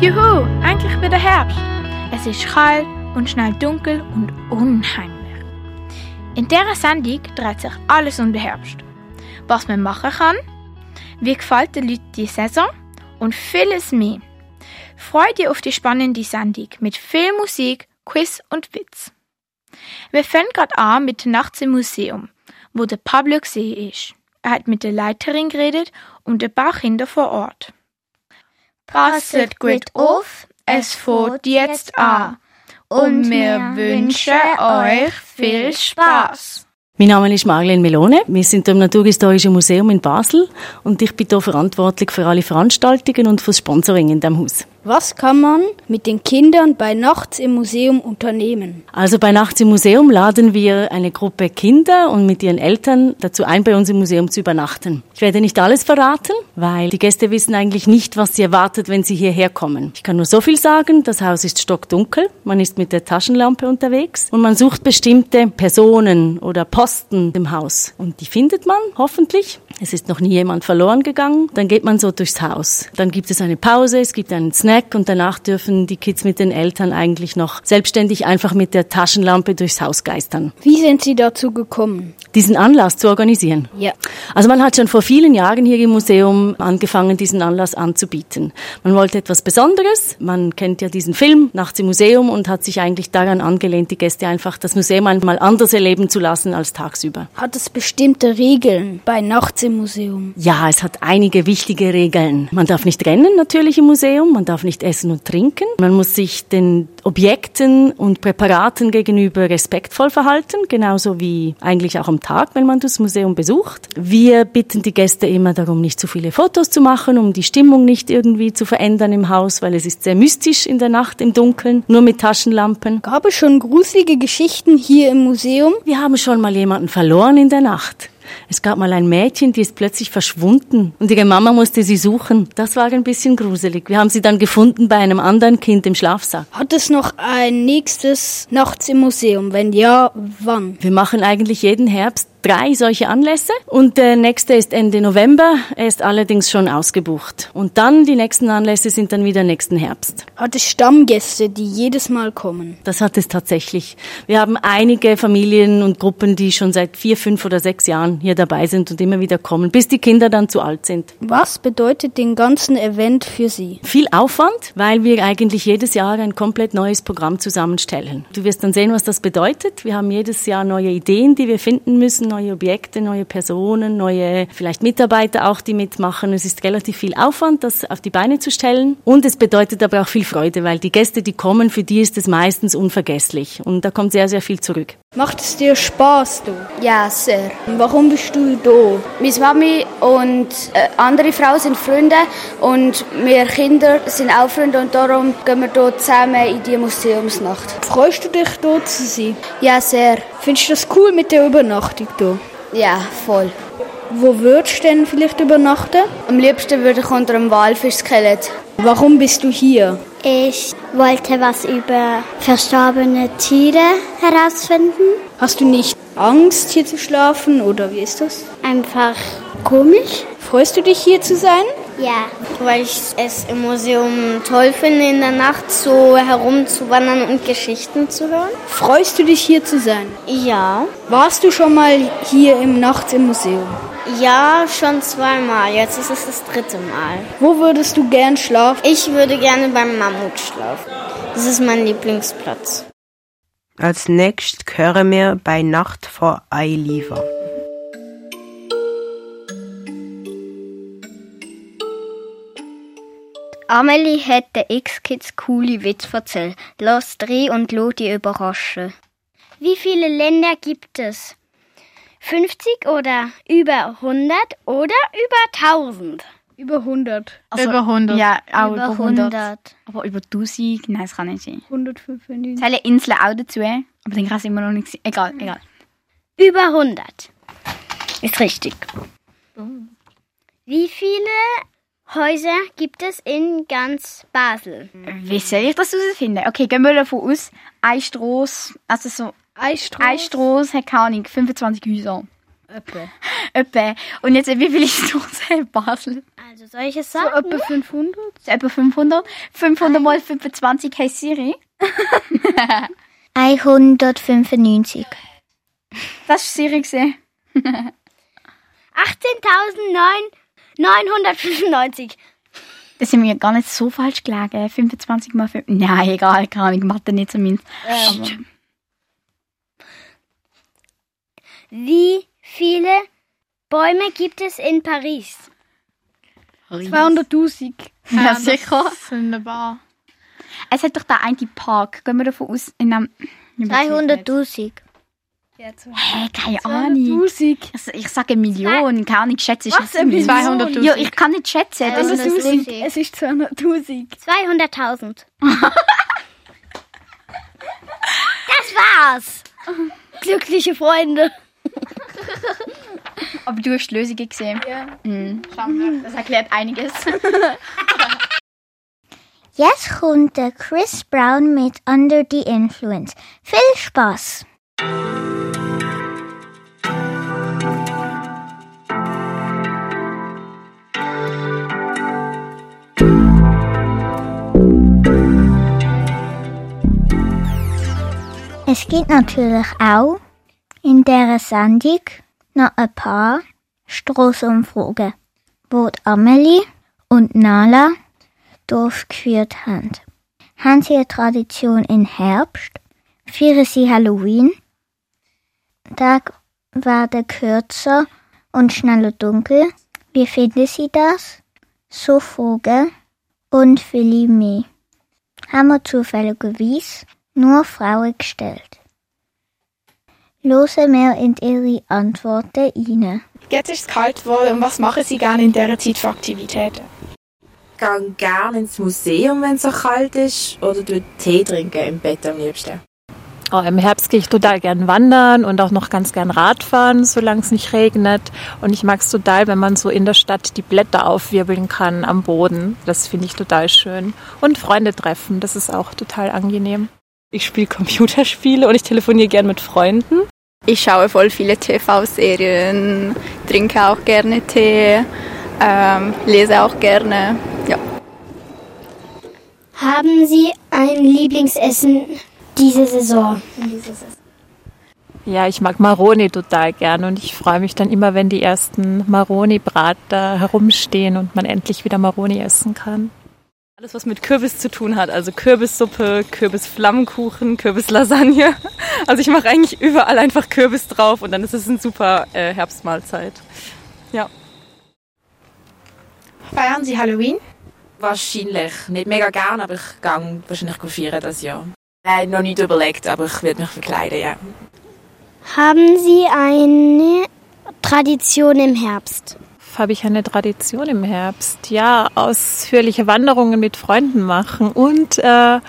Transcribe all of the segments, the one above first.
Juhu, endlich wieder Herbst. Es ist kalt und schnell dunkel und unheimlich. In dieser Sendung dreht sich alles um den Herbst. Was man machen kann, wie gefällt den Leuten die Saison und vieles mehr. Freut ihr auf die spannende Sendung mit viel Musik, Quiz und Witz. Wir fangen gerade an mit der Nachts im Museum, wo der Pablo gesehen ist. Er hat mit der Leiterin geredet und ein paar Kinder vor Ort. Passet gut auf, es fährt jetzt an. Und wir wünschen euch viel Spaß. Mein Name ist Marlene Melone. Wir sind im Naturhistorischen Museum in Basel und ich bin hier verantwortlich für alle Veranstaltungen und fürs Sponsoring in dem Haus. Was kann man mit den Kindern bei Nachts im Museum unternehmen? Also bei Nachts im Museum laden wir eine Gruppe Kinder und mit ihren Eltern dazu ein, bei uns im Museum zu übernachten. Ich werde nicht alles verraten, weil die Gäste wissen eigentlich nicht, was sie erwartet, wenn sie hierher kommen. Ich kann nur so viel sagen, das Haus ist stockdunkel, man ist mit der Taschenlampe unterwegs und man sucht bestimmte Personen oder Posten im Haus. Und die findet man hoffentlich. Es ist noch nie jemand verloren gegangen. Dann geht man so durchs Haus. Dann gibt es eine Pause, es gibt einen Snack und danach dürfen die Kids mit den Eltern eigentlich noch selbstständig einfach mit der Taschenlampe durchs Haus geistern. Wie sind Sie dazu gekommen? Diesen Anlass zu organisieren? Ja. Also man hat schon vor vielen Jahren hier im Museum angefangen, diesen Anlass anzubieten. Man wollte etwas Besonderes. Man kennt ja diesen Film Nachts im Museum und hat sich eigentlich daran angelehnt, die Gäste einfach das Museum einmal anders erleben zu lassen als tagsüber. Hat es bestimmte Regeln bei Nachts im Museum? Ja, es hat einige wichtige Regeln. Man darf nicht rennen natürlich im Museum, man darf darf nicht essen und trinken. Man muss sich den Objekten und Präparaten gegenüber respektvoll verhalten, genauso wie eigentlich auch am Tag, wenn man das Museum besucht. Wir bitten die Gäste immer darum, nicht zu viele Fotos zu machen, um die Stimmung nicht irgendwie zu verändern im Haus, weil es ist sehr mystisch in der Nacht im Dunkeln, nur mit Taschenlampen. Gab es schon gruselige Geschichten hier im Museum? Wir haben schon mal jemanden verloren in der Nacht. Es gab mal ein Mädchen, die ist plötzlich verschwunden und ihre Mama musste sie suchen. Das war ein bisschen gruselig. Wir haben sie dann gefunden bei einem anderen Kind im Schlafsack. Hat es noch ein nächstes Nachts im Museum? Wenn ja, wann? Wir machen eigentlich jeden Herbst drei solche Anlässe und der nächste ist Ende November. Er ist allerdings schon ausgebucht. Und dann die nächsten Anlässe sind dann wieder nächsten Herbst. Hat es Stammgäste, die jedes Mal kommen? Das hat es tatsächlich. Wir haben einige Familien und Gruppen, die schon seit vier, fünf oder sechs Jahren hier dabei sind und immer wieder kommen, bis die Kinder dann zu alt sind. Was bedeutet den ganzen Event für Sie? Viel Aufwand, weil wir eigentlich jedes Jahr ein komplett neues Programm zusammenstellen. Du wirst dann sehen, was das bedeutet. Wir haben jedes Jahr neue Ideen, die wir finden müssen, neue Objekte, neue Personen, neue vielleicht Mitarbeiter auch, die mitmachen. Es ist relativ viel Aufwand, das auf die Beine zu stellen. Und es bedeutet aber auch viel Freude, weil die Gäste, die kommen, für die ist es meistens unvergesslich. Und da kommt sehr, sehr viel zurück. Macht es dir Spaß, du? Ja, sehr. Warum bist du da? Meine Mami und äh, andere Frauen sind Freunde und wir Kinder sind auch Freunde und darum gehen wir hier zusammen in die Museumsnacht. Freust du dich, hier zu sein? Ja, sehr. Findest du das cool mit der Übernachtung hier? Ja, voll. Wo würdest du denn vielleicht übernachten? Am liebsten würde ich unter einem Walfischskelett. Warum bist du hier? Ich wollte was über verstorbene Tiere herausfinden. Hast du nicht Angst, hier zu schlafen oder wie ist das? Einfach komisch. Freust du dich, hier zu sein? Ja. Weil ich es im Museum toll finde, in der Nacht so herumzuwandern und Geschichten zu hören. Freust du dich, hier zu sein? Ja. Warst du schon mal hier im Nachts im Museum? Ja, schon zweimal. Jetzt ist es das dritte Mal. Wo würdest du gern schlafen? Ich würde gerne beim Mammut schlafen. Das ist mein Lieblingsplatz. Als nächstes hören wir bei Nacht vor Eiliver. Amelie hat den X-Kids coole Witz erzählt. Lass dreh und lass die überraschen. Wie viele Länder gibt es? 50 oder über 100 oder über 1000? Über 100. Also, über 100. Ja, auch über, über 100. 100. Aber über 1000, nein, das kann nicht sein. 195. Zählen Inseln auch dazu, aber dann kann es immer noch nicht sein. Egal, egal. Über 100. Ist richtig. Wie viele Häuser gibt es in ganz Basel? Soll ich das herausfinden? Okay, gehen wir davon aus, eine Strasse, also so, Eistrasse. eine Strasse hat keine Ahnung, 25 Häuser. Öppe. Öppe. Und jetzt, wie viel ist Durchsee Basel? Also soll ich es sagen? So etwa 500? So etwa 500? 500 mal 25 heißt Siri. 195. Das ist Siri gesehen. 995. Das sind wir gar nicht so falsch gelegen. 25 mal 5. Nein, egal, keine Ahnung, Mathe nicht zumindest. Ähm. Wie viele Bäume gibt es in Paris? 200.000. Ja, ja, sicher. Wunderbar. Es hat doch da einen Park. Gehen wir davon aus. 300.000. Hä, Hey, keine Ahnung. Ich sage eine Million, keine Ahnung, schätze ich Was, eine 200'000? Ja, ich kann nicht schätzen. Das ist es, ist 200'000. 200'000. das war's. Glückliche Freunde. Aber du hast Lösungen gesehen. Ja. Mhm. Das erklärt einiges. Jetzt kommt der Chris Brown mit Under the Influence. Viel Spaß! Es gibt natürlich auch in dieser Sendung noch ein paar Strassenumfragen, wo Amelie und Nala durchgeführt haben. Haben sie eine Tradition im Herbst? Feiern sie Halloween? Tag werden kürzer und schneller dunkel. Wie finden sie das? So Fragen und viele mehr. Haben wir zufälligerweise nur Frauen gestellt. Hören wir in ihre Antworten rein. Jetzt ist es kalt geworden und was machen Sie gerne in dieser Zeit für Aktivitäten? Ich gehe gerne ins Museum, wenn es so kalt ist, oder Tee trinken im Bett am liebsten. Oh, Im Herbst gehe ich total gern wandern und auch noch ganz gern Radfahren, solange es nicht regnet. Und ich mag es total, wenn man so in der Stadt die Blätter aufwirbeln kann am Boden. Das finde ich total schön. Und Freunde treffen, das ist auch total angenehm. Ich spiele Computerspiele und ich telefoniere gern mit Freunden. Ich schaue voll viele TV-Serien, trinke auch gerne Tee, ähm, lese auch gerne. Ja. Haben Sie ein Lieblingsessen diese Saison? Ja, ich mag Maroni total gern und ich freue mich dann immer, wenn die ersten Maroni-Brater herumstehen und man endlich wieder Maroni essen kann. Alles, was mit Kürbis zu tun hat, also Kürbissuppe, Kürbisflammkuchen, Kürbislasagne. Also ich mache eigentlich überall einfach Kürbis drauf und dann ist es eine super äh, Herbstmahlzeit. Ja. Feiern Sie Halloween? Wahrscheinlich. Nicht mega gern, aber ich gehe wahrscheinlich feiern das Jahr. Nein, noch nicht überlegt, aber ich werde mich verkleiden, ja. Haben Sie eine Tradition im Herbst? Habe ich eine Tradition im Herbst? Ja, ausführliche Wanderungen mit Freunden machen und äh,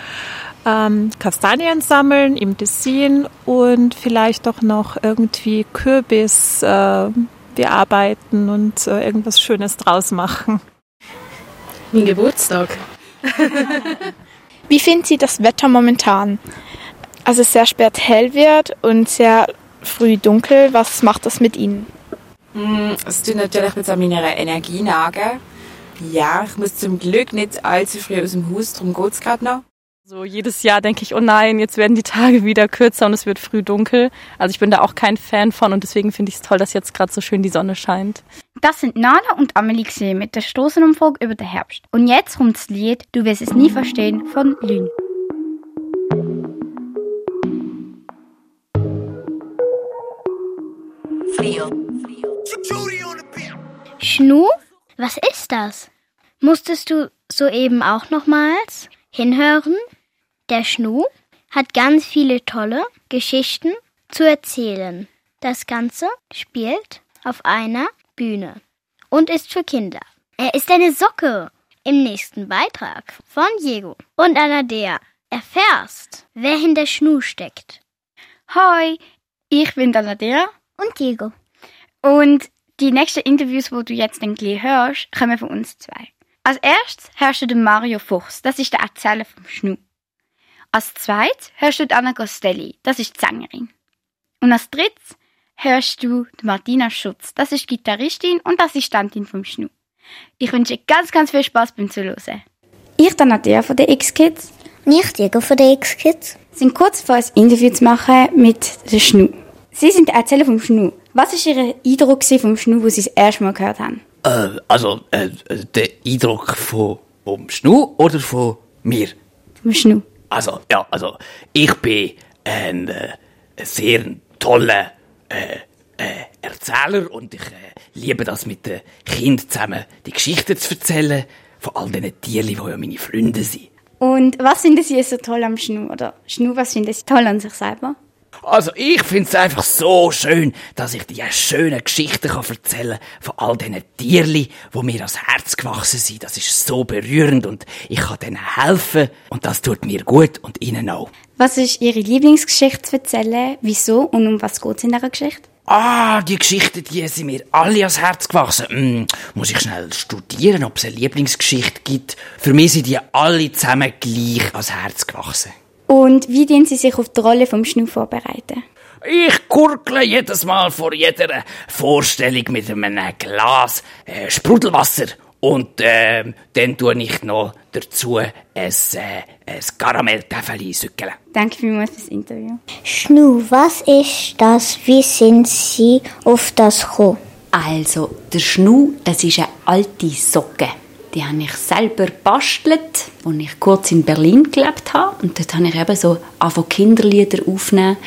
ähm, Kastanien sammeln im Tessin und vielleicht auch noch irgendwie Kürbis äh, bearbeiten und äh, irgendwas Schönes draus machen. Mein Geburtstag. Wie finden Sie das Wetter momentan? Also es sehr spät hell wird und sehr früh dunkel. Was macht das mit Ihnen? Mm, Es tut natürlich jetzt an meiner Energie nagen. Ja, ich muss zum Glück nicht allzu früh aus dem Haus, darum geht es gerade noch. So jedes Jahr denke ich, oh nein, jetzt werden die Tage wieder kürzer und es wird früh dunkel. Also ich bin da auch kein Fan von und deswegen finde ich es toll, dass jetzt gerade so schön die Sonne scheint. Das sind Nala und Amelie gesehen mit der Stoßenumfrage über den Herbst. Und jetzt kommt das Lied Du wirst es nie verstehen von Lynn. Schnu? Was ist das? Musstest du soeben auch nochmals hinhören? Der Schnu hat ganz viele tolle Geschichten zu erzählen. Das Ganze spielt auf einer Bühne und ist für Kinder. Er ist eine Socke. Im nächsten Beitrag von Diego und Anadea erfährst, wer hinter Schnu steckt. Hi, ich bin Daladea. Und Diego. Und die nächsten Interviews, wo du jetzt dann gleich hörst, kommen von uns zwei. Als erstes hörst du den Mario Fuchs, das ist der Erzähler vom Schnu. Als zweites hörst du die Anna Costelli, das ist die Sängerin. Und als drittes hörst du Martina Schutz. Das ist Gitarristin und Assistentin vom Schnu. Ich wünsche dir ganz, ganz viel Spaß beim Zuhören. Ich, dann Nadja von den X-Kids. Und ich, Diego von den X-Kids. Sind kurz vor ein Interview zu machen mit der Schnu. Sie sind der Erzähler vom Schnu. Was war Ihr Eindruck vom Schnu, wo Sie das erste Mal gehört haben? Äh, also, äh, der Eindruck von, vom Schnu oder von mir? Vom Schnu. Also, ja, also, ich bin ein, äh, sehr toller äh, äh, Erzähler und ich äh, liebe das mit den Kindern zusammen die Geschichten zu erzählen von all diesen Tieren, die ja meine Freunde sind. Und was finden Sie so toll am Schnu? Oder Schnu, was finden Sie toll an sich selber? Also ich finde es einfach so schön, dass ich dir schöne Geschichten kann erzählen von all diesen Tierli, wo mir ans Herz gewachsen sind. Das ist so berührend und ich kann denen helfen und das tut mir gut und ihnen auch. Was ist Ihre Lieblingsgeschichte zu erzählen? Wieso und um was geht es in dieser Geschichte? Ah, die Geschichten, die sind mir alle ans Herz gewachsen. Hm, muss ich schnell studieren, ob es eine Lieblingsgeschichte gibt. Für mich sind die alle zusammen gleich ans Herz gewachsen. Und wie dienen Sie sich auf die Rolle vom Schnu vorbereiten? Ich gurgle jedes Mal vor jeder Vorstellung mit einem Glas äh, Sprudelwasser und äh, dann tue ich noch dazu ein, äh, ein Karamelltäfeli sückeln. Danke vielmals fürs Interview. Schnu, was ist das? Wie sind Sie auf das gekommen? Also, der Schnu, das ist eine alte Socke. Die habe ich selber bastelt, als ich kurz in Berlin gelebt habe. Und dort habe ich eben so von Kinderlieder aufnehmen,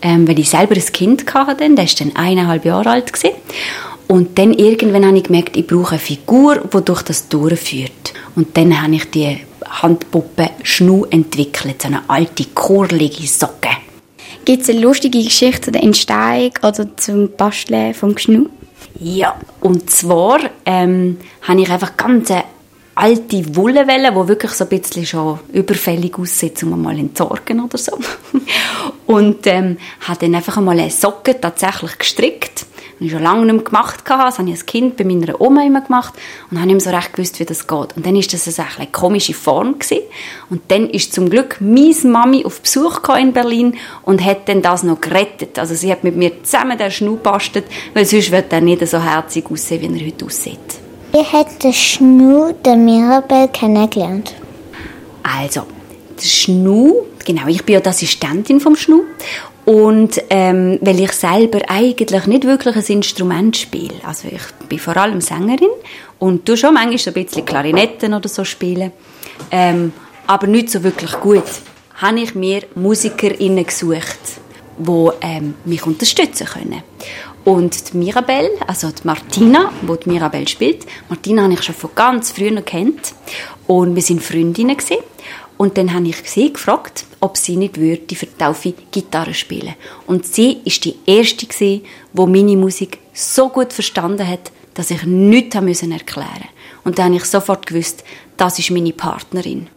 ähm, weil ich selber ein Kind hatte. Der war dann eineinhalb Jahre alt. Gewesen. Und dann irgendwann habe ich gemerkt, ich brauche eine Figur, die durch das durchführt. Und dann habe ich die Handpuppe Schnu entwickelt, so eine alte, kurlige Socke. Gibt es eine lustige Geschichte zu der Entstehung oder zum Basteln vom Schnu? Ja, und zwar ähm, habe ich einfach ganz eine alte Wollewelle, die wirklich so ein bisschen schon überfällig aussieht, um mal entsorgen oder so. und ähm, habe dann einfach einmal eine Socke tatsächlich gestrickt habe ich schon lange nicht mehr gemacht. Das habe ich als Kind bei meiner Oma immer gemacht und habe nicht mehr so recht gewusst, wie das geht. Und dann war das eine, eine komische Form. Gewesen. Und dann ist zum Glück meine Mami auf Besuch in Berlin und hat dann das noch gerettet. Also sie hat mit mir zusammen den Schnur gebastelt, weil sonst wird er nicht so herzig aussehen, wie er heute aussieht. Wie hat der Schnur der Mirabelle kennengelernt? Also, der Schnur, genau, ich bin ja die Assistentin vom Schnur und ähm, weil ich selber eigentlich nicht wirklich ein Instrument spiele. Also ich bin vor allem Sängerin und du schon manchmal ein bisschen Klarinetten oder so spielen. Ähm, aber nicht so wirklich gut. Habe ich mir MusikerInnen gesucht, die ähm, mich unterstützen können. Und die Mirabelle, also die Martina, die die Mirabelle spielt, Martina habe ich schon von ganz früh noch kennt und wir sind Freundinnen gewesen. Und dann habe ich sie gefragt, ob sie nicht würde für die Taufe Gitarre spielen. Und sie ist die erste gewesen, die meine Musik so gut verstanden hat, dass ich nichts erklären musste. Und dann habe ich sofort gewusst, das ist meine Partnerin.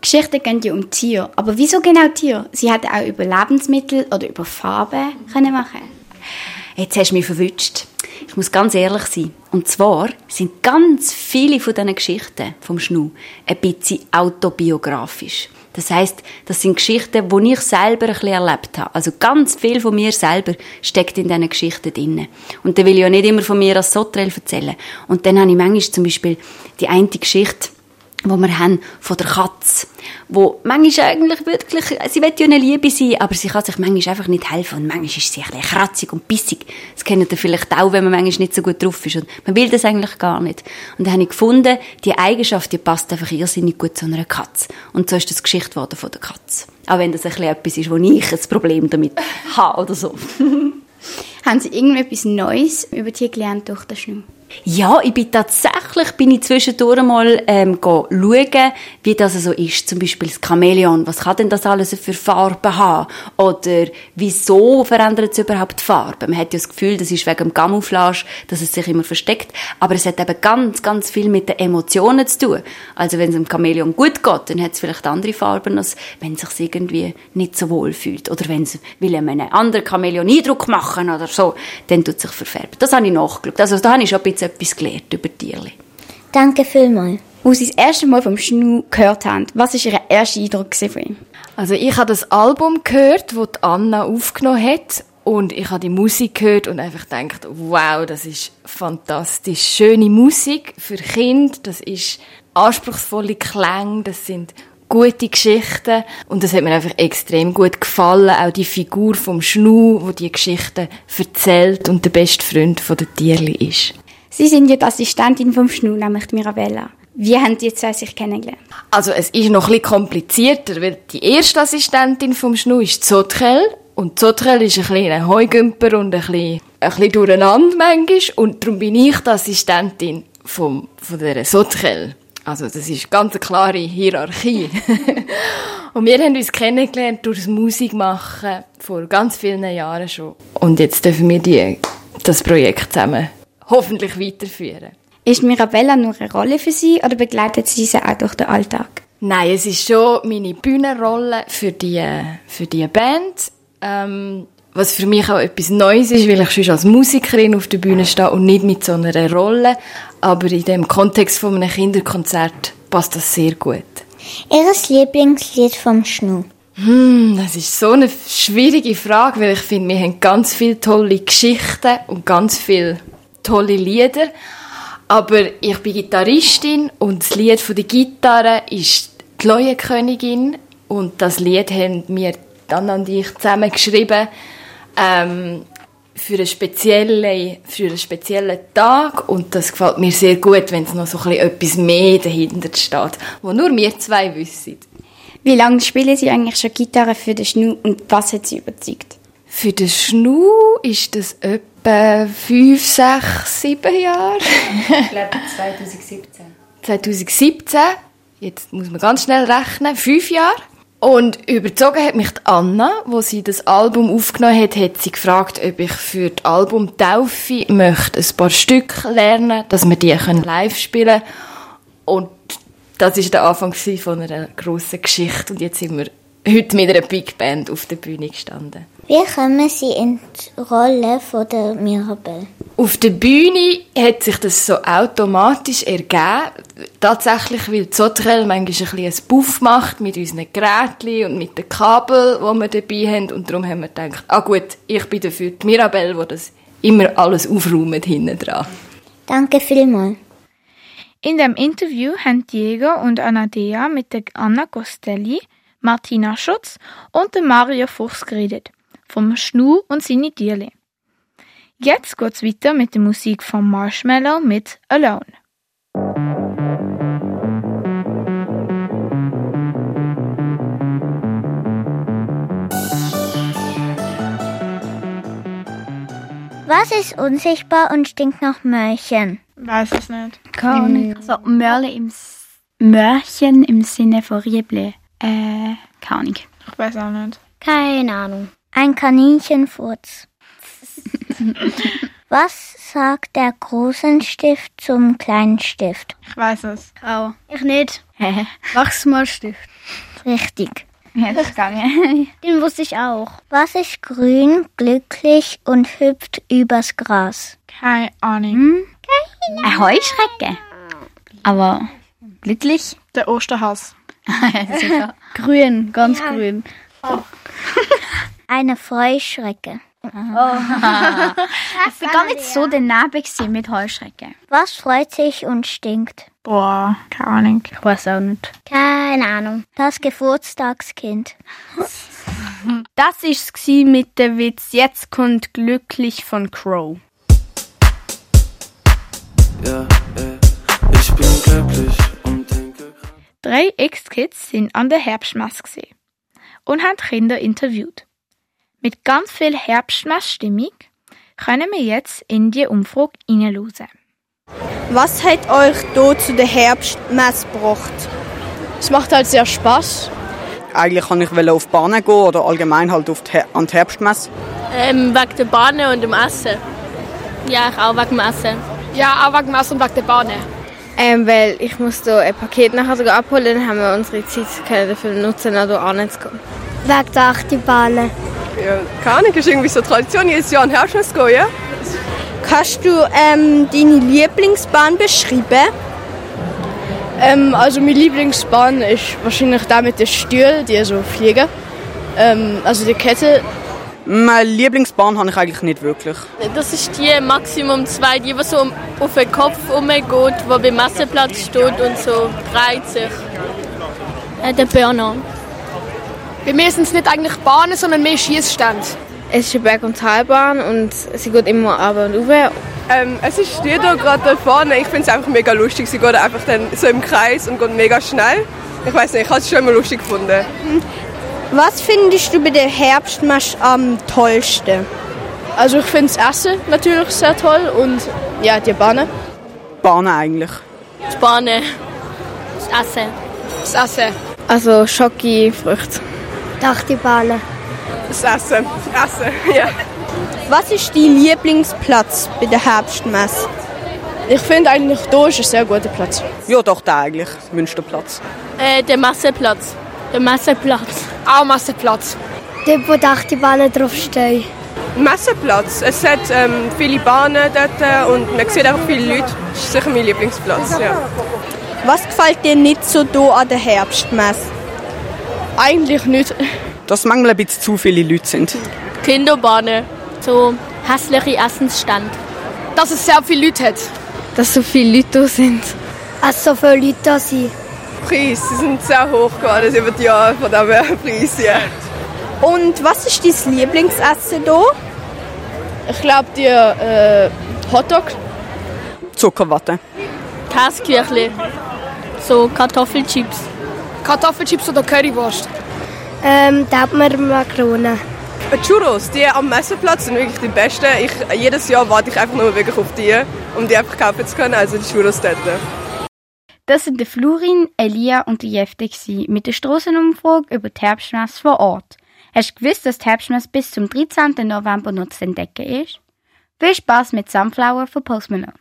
Geschichten gehen ja um Tiere. Aber wieso genau Tiere? Sie hätten auch über Lebensmittel oder über Farben können machen Jetzt hast du mich verwünscht. Ich muss ganz ehrlich sein. Und zwar sind ganz viele von diesen Geschichten vom Schnu ein bisschen autobiografisch. Das heißt, das sind Geschichten, die ich selber ein bisschen erlebt habe. Also ganz viel von mir selber steckt in diesen Geschichten drin. Und da will ich ja nicht immer von mir als Sotrel erzählen. Und dann habe ich manchmal zum Beispiel die eine Geschichte, wo wir haben von der Katze, wo manchmal eigentlich wirklich, sie will ja eine Liebe sein, aber sie kann sich manchmal einfach nicht helfen und manchmal ist sie ein bisschen kratzig und bissig. Das kennt ihr vielleicht auch, wenn man manchmal nicht so gut drauf ist und man will das eigentlich gar nicht. Und dann habe ich gefunden, die Eigenschaft, die passt einfach irrsinnig gut zu einer Katze. Und so ist das Geschichte geworden von der Katze. Auch wenn das ein etwas ist, wo ich ein Problem damit habe oder so. Haben Sie irgendetwas Neues über die gelernt durch den Schnur? Ja, ich bin tatsächlich bin ich zwischendurch mal ähm, schauen, wie das so ist. Zum Beispiel das Chamäleon. Was kann denn das alles für Farben haben? Oder wieso verändert es überhaupt die Farben? Man hat ja das Gefühl, das ist wegen dem Camouflage, dass es sich immer versteckt. Aber es hat eben ganz, ganz viel mit den Emotionen zu tun. Also wenn es einem Chamäleon gut geht, dann hat es vielleicht andere Farben, als wenn es sich irgendwie nicht so wohl fühlt. Oder wenn es will einem anderen Chamäleon Eindruck machen oder so, dann tut es sich verfärben. Das habe ich nachgeschaut. Also da habe ich schon ein bisschen etwas gelernt über Tiere. Danke vielmals. Als Sie das erste Mal vom Schnu gehört haben, was war Ihr erster Eindruck von ihm? Also ich habe das Album gehört, das Anna aufgenommen hat und ich habe die Musik gehört und einfach gedacht, wow, das ist fantastisch. Schöne Musik für Kinder, das ist anspruchsvolle Klänge, das sind gute Geschichten und das hat mir einfach extrem gut gefallen. Auch die Figur vom Schnu, wo die Geschichten erzählt und der beste Freund von der Tierli ist. Sie sind die Assistentin vom Schnu, nämlich Mirabella. Wie haben die zwei sich kennengelernt? Also es ist noch ein bisschen komplizierter, weil die erste Assistentin vom Schnu ist Zotrel und Zotrel ist ein kleiner Heugümper und ein bisschen, ein bisschen durcheinander manchmal. Und darum bin ich die Assistentin vom, von dieser Zotrel. Also das ist ganz eine klare Hierarchie. und wir haben uns kennengelernt durch das Musikmachen vor ganz vielen Jahren schon. Und jetzt dürfen wir die, das Projekt zusammen hoffentlich weiterführen. Ist Mirabella nur eine Rolle für Sie oder begleitet sie sie auch durch den Alltag? Nein, es ist schon meine Bühnenrolle für die, für die Band. Ähm, was für mich auch etwas Neues ist, weil ich schon als Musikerin auf der Bühne stehe und nicht mit so einer Rolle. Aber in dem Kontext von einem Kinderkonzert passt das sehr gut. Ihr Lieblingslied vom Schnu? Hm, das ist so eine schwierige Frage, weil ich finde, wir haben ganz viele tolle Geschichten und ganz viele tolle Lieder. Aber ich bin Gitarristin und das Lied von der Gitarre ist die Leuenkönigin und das Lied haben wir dann und ich zusammen geschrieben ähm, für, einen speziellen, für einen speziellen Tag und das gefällt mir sehr gut, wenn es noch so ein etwas mehr dahinter steht, wo nur wir zwei wissen. Wie lange spielen Sie eigentlich schon Gitarre für den Schnu und was hat Sie überzeugt? Für den Schnu ist das etwa fünf, sechs, sieben Jahre. ich glaube 2017. 2017. Jetzt muss man ganz schnell rechnen. Fünf Jahre. Und überzogen hat mich die Anna, wo sie das Album aufgenommen hat, hat sie gefragt, ob ich für das Album Taufe möchte ein paar Stück lernen, dass wir die live spielen können. Und das ist der Anfang von einer grossen Geschichte. Und jetzt sind wir heute mit einer Big Band auf der Bühne gestanden. Wie kommen Sie in die Rolle von der Mirabelle? Auf der Bühne hat sich das so automatisch ergeben. Tatsächlich, weil Zotrel manchmal ein bisschen ein Buff macht mit unseren Geräten und mit den Kabel, die wir dabei haben. Und darum haben wir gedacht, ah gut, ich bin dafür die Mirabelle, die das immer alles aufräumt hinten dran. Danke vielmals. In dem Interview haben Diego und Anadea mit der Anna Costelli, Martina Schutz und der Mario Fuchs geredet vom Schnu und seine Tierli. Jetzt geht's weiter mit der Musik von Marshmallow mit Alone. Was ist unsichtbar und stinkt nach Mörchen? Weiß es nicht. Gar nicht. Also Mörle im S Mörchen im Sinne von Rieble. Äh, keine Ahnung. Ich weiß auch nicht. Keine Ahnung. Ein Kaninchenfurz. Was sagt der großen Stift zum kleinen Stift? Ich weiß es. Auch. Ich nicht. Wachsmalstift. Richtig. Ja, das ist gegangen. Den wusste ich auch. Was ist grün, glücklich und hüpft übers Gras? Keine Ahnung. Hm? Ein Heuschrecke. Aber glücklich? Der Osterhass. grün, ganz ja. grün. Oh. Eine Heuschrecke. Oh. das war gar nicht so daneben mit Heuschrecke. Was freut sich und stinkt? Boah, keine Ahnung. Ich weiß auch nicht. Keine Ahnung. Das Geburtstagskind. Das ist mit dem Witz Jetzt kommt glücklich von Crow. Ja, ich bin glücklich und denke. Drei Ex-Kids sind an der Herbstmaske und haben Kinder interviewt. Mit ganz viel Herbstmessstimmung können wir jetzt in die Umfrage hineinlösen. Was hat euch hier zu der Herbstmesse gebracht? Es macht halt sehr Spaß. Eigentlich kann ich auf die Bahn gehen oder allgemein halt auf die, an die Herbstmesse. Ähm, wegen der Bahn und dem Essen. Ja, ich auch wegen dem Essen. Ja, auch wegen dem Essen und wegen der Bahn. Ähm, weil ich muss da ein Paket nachher abholen, dann haben wir unsere Zeit dafür nutzen, nach hier anzugehen. Wegen der Achterbahnen. Ja, keine Ahnung, ist irgendwie so Tradition, jedes Jahr an Herbstmess gehen, ja? Kannst du ähm, deine Lieblingsbahn beschreiben? Ähm, also meine Lieblingsbahn ist wahrscheinlich da mit den Stühlen, die so fliegen. Ähm, also die Kette. Meine Lieblingsbahn habe ich eigentlich nicht wirklich. Das ist die Maximum 2, die was so auf den Kopf umgeht, wo beim Messeplatz steht und so breit sich. Äh, der Burner. Bei mir sind es nicht eigentlich Bahnen, sondern mehr Schießstände. Es ist eine Berg- und Talbahn und sie geht immer runter und rauf. Ähm, es ist die da gerade da vorne. Ich finde es einfach mega lustig. Sie geht einfach dann so im Kreis und geht mega schnell. Ich weiß nicht, ich habe es schon immer lustig gefunden. Was findest du bei der Herbstmarsch am tollsten? Also ich finde das Essen natürlich sehr toll und ja, die Bahnen. Bahnen eigentlich. Die Bahnen. Das Essen. Das Essen. Also Schoki, Früchte. Bahnen. Das Essen. Das Essen, ja. Was ist dein Lieblingsplatz bei der Herbstmesse? Ich finde eigentlich, hier ist ein sehr guter Platz. Ja, doch, der eigentlich. Münsterplatz. Äh, der Masseplatz. Der Masseplatz. Auch Masseplatz. Dort, wo Bahnen draufstehen. Messeplatz. Es hat ähm, viele Bahnen dort und man sieht einfach viele Leute. Das ist sicher mein Lieblingsplatz, ja. Was gefällt dir nicht so hier an der Herbstmesse? Eigentlich nicht. Dass manchmal ein bisschen zu viele Leute sind. Kinderbahnen. So hässliche Essensstand. Dass es sehr viele Leute hat. Dass so viele Leute da sind. Dass so viele Leute da sind. Preis, sie sind sehr hoch geworden über die Jahre von diesem Preis, ja. Und was ist dein Lieblingsessen hier? Ich glaube, die äh, Hotdog. Zuckerwatte. Käseküchli. So Kartoffelchips. Kartoffelchips oder Currywurst. Ähm, da hat man Makronen. Die Churros, die am Messeplatz sind wirklich die besten. Ich, jedes Jahr warte ich einfach nur wirklich auf die, um die einfach kaufen zu können, also die Churros dort. Das sind der Florin, Elia und die Jefte mit der Strassenumfrage über die Herbstmesse vor Ort. Hast du gewusst, dass die Herbstmesse bis zum 13. November noch zu entdecken ist? Viel Spaß mit Sunflower von Post Malone.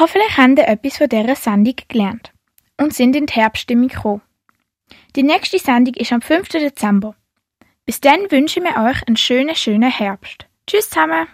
Hoffentlich haben ihr etwas von dieser Sendung gelernt und sind in die Herbststimmung gekommen. Die nächste Sendung ist am 5. Dezember. Bis dann wünschen wir euch einen schönen, schönen Herbst. Tschüss zusammen!